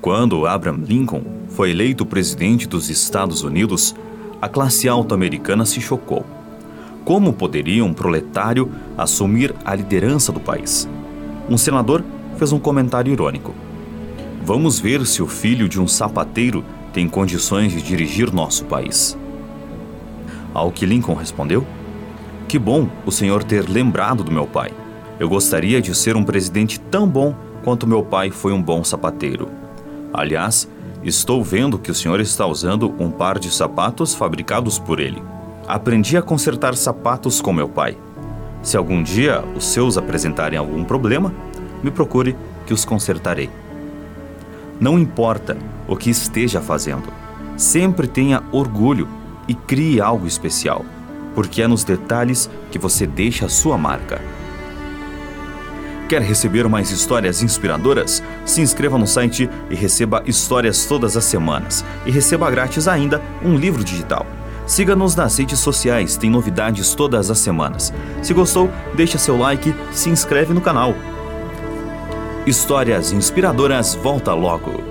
Quando Abraham Lincoln foi eleito presidente dos Estados Unidos, a classe alta americana se chocou. Como poderia um proletário assumir a liderança do país? Um senador fez um comentário irônico. Vamos ver se o filho de um sapateiro tem condições de dirigir nosso país. Ao que Lincoln respondeu: Que bom o senhor ter lembrado do meu pai. Eu gostaria de ser um presidente tão bom quanto meu pai foi um bom sapateiro. Aliás, estou vendo que o senhor está usando um par de sapatos fabricados por ele. Aprendi a consertar sapatos com meu pai. Se algum dia os seus apresentarem algum problema, me procure que os consertarei. Não importa o que esteja fazendo, sempre tenha orgulho e crie algo especial, porque é nos detalhes que você deixa a sua marca. Quer receber mais histórias inspiradoras? Se inscreva no site e receba histórias todas as semanas. E receba grátis ainda um livro digital. Siga-nos nas redes sociais, tem novidades todas as semanas. Se gostou, deixa seu like, se inscreve no canal. Histórias inspiradoras volta logo.